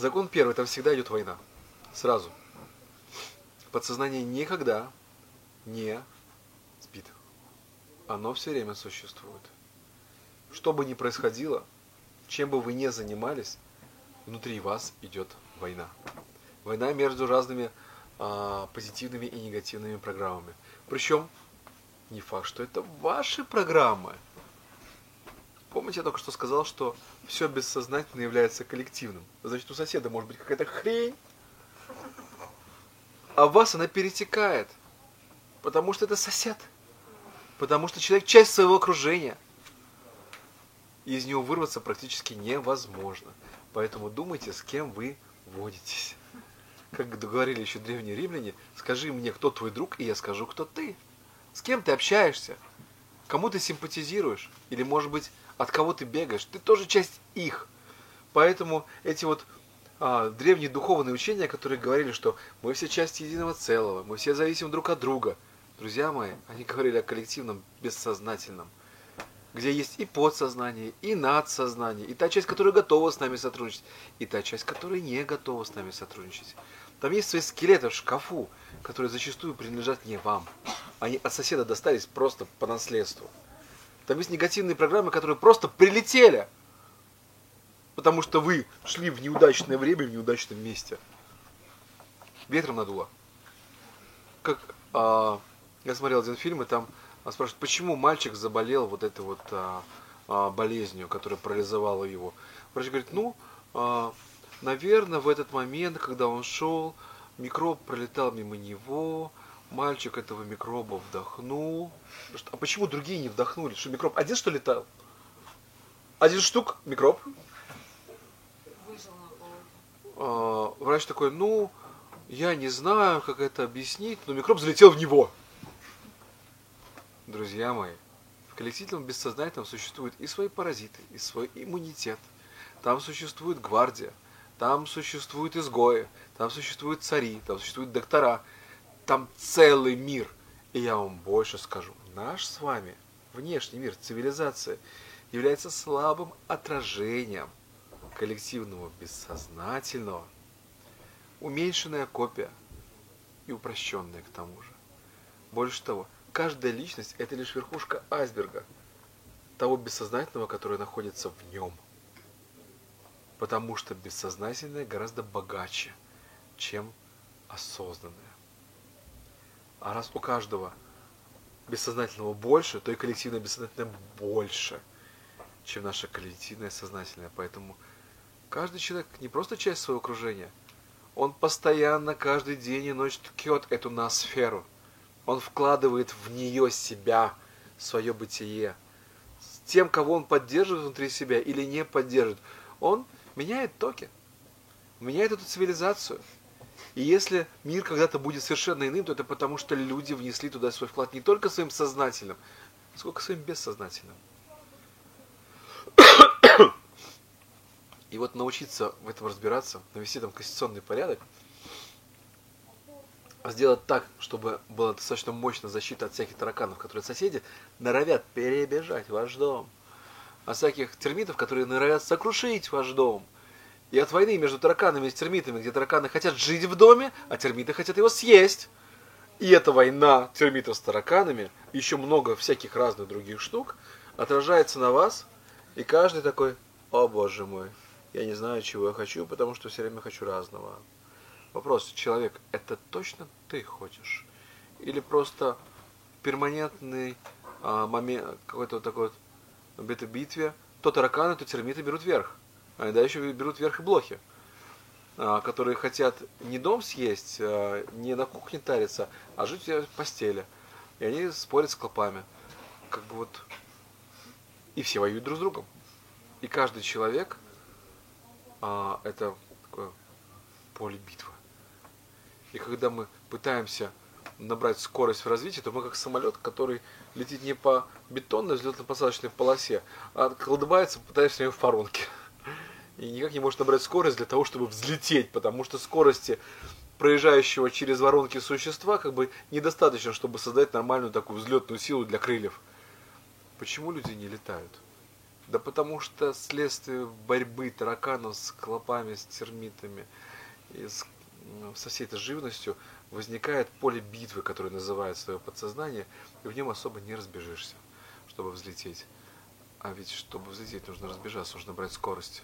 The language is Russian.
Закон первый, там всегда идет война. Сразу. Подсознание никогда не спит. Оно все время существует. Что бы ни происходило, чем бы вы ни занимались, внутри вас идет война. Война между разными а, позитивными и негативными программами. Причем не факт, что это ваши программы. Помните, я только что сказал, что все бессознательно является коллективным. Значит, у соседа может быть какая-то хрень, а в вас она перетекает. Потому что это сосед. Потому что человек часть своего окружения. И из него вырваться практически невозможно. Поэтому думайте, с кем вы водитесь. Как говорили еще древние римляне, скажи мне, кто твой друг, и я скажу, кто ты. С кем ты общаешься? Кому ты симпатизируешь? Или, может быть, от кого ты бегаешь? Ты тоже часть их. Поэтому эти вот а, древние духовные учения, которые говорили, что мы все части единого целого, мы все зависим друг от друга. Друзья мои, они говорили о коллективном бессознательном, где есть и подсознание, и надсознание, и та часть, которая готова с нами сотрудничать, и та часть, которая не готова с нами сотрудничать. Там есть свои скелеты в шкафу, которые зачастую принадлежат не вам. Они от соседа достались просто по наследству. Там есть негативные программы, которые просто прилетели, потому что вы шли в неудачное время, в неудачном месте. Ветром надуло. Как а, я смотрел один фильм, и там а, спрашивают, почему мальчик заболел вот этой вот а, а, болезнью, которая парализовала его. Врач говорит, ну, а, Наверное, в этот момент, когда он шел, микроб пролетал мимо него, мальчик этого микроба вдохнул. А почему другие не вдохнули? Что микроб один что летал? Один штук микроб. А, врач такой, ну, я не знаю, как это объяснить, но микроб залетел в него. Друзья мои, в коллективном бессознательном существуют и свои паразиты, и свой иммунитет. Там существует гвардия, там существуют изгои, там существуют цари, там существуют доктора, там целый мир. И я вам больше скажу, наш с вами внешний мир, цивилизация, является слабым отражением коллективного бессознательного, уменьшенная копия и упрощенная к тому же. Больше того, каждая личность – это лишь верхушка айсберга того бессознательного, которое находится в нем – потому что бессознательное гораздо богаче, чем осознанное. А раз у каждого бессознательного больше, то и коллективное бессознательное больше, чем наше коллективное сознательное. Поэтому каждый человек не просто часть своего окружения, он постоянно, каждый день и ночь ткет эту ноосферу. Он вкладывает в нее себя, свое бытие. С тем, кого он поддерживает внутри себя или не поддерживает, он меняет токи, меняет эту цивилизацию. И если мир когда-то будет совершенно иным, то это потому, что люди внесли туда свой вклад не только своим сознательным, сколько своим бессознательным. И вот научиться в этом разбираться, навести там конституционный порядок, сделать так, чтобы была достаточно мощная защита от всяких тараканов, которые соседи норовят перебежать ваш дом – о всяких термитов, которые норовят сокрушить ваш дом. И от войны между тараканами и термитами, где тараканы хотят жить в доме, а термиты хотят его съесть. И эта война термитов с тараканами, еще много всяких разных других штук, отражается на вас, и каждый такой, о боже мой, я не знаю, чего я хочу, потому что все время хочу разного. Вопрос, человек, это точно ты хочешь? Или просто перманентный а, момент, какой-то вот такой вот этой битве то тараканы, то термиты берут верх. А иногда еще берут верх и блохи, а, которые хотят не дом съесть, а, не на кухне тариться, а жить в постели. И они спорят с клопами. Как бы вот... И все воюют друг с другом. И каждый человек а, это такое поле битвы. И когда мы пытаемся набрать скорость в развитии, то мы как самолет, который летит не по бетонной взлетно-посадочной полосе, а колдыбается, пытаясь в воронке. И никак не может набрать скорость для того, чтобы взлететь, потому что скорости проезжающего через воронки существа как бы недостаточно, чтобы создать нормальную такую взлетную силу для крыльев. Почему люди не летают? Да потому что следствие борьбы тараканов с клопами, с термитами и с, ну, со всей этой живностью возникает поле битвы, которое называет свое подсознание, и в нем особо не разбежишься, чтобы взлететь. А ведь, чтобы взлететь, нужно разбежаться, нужно брать скорость.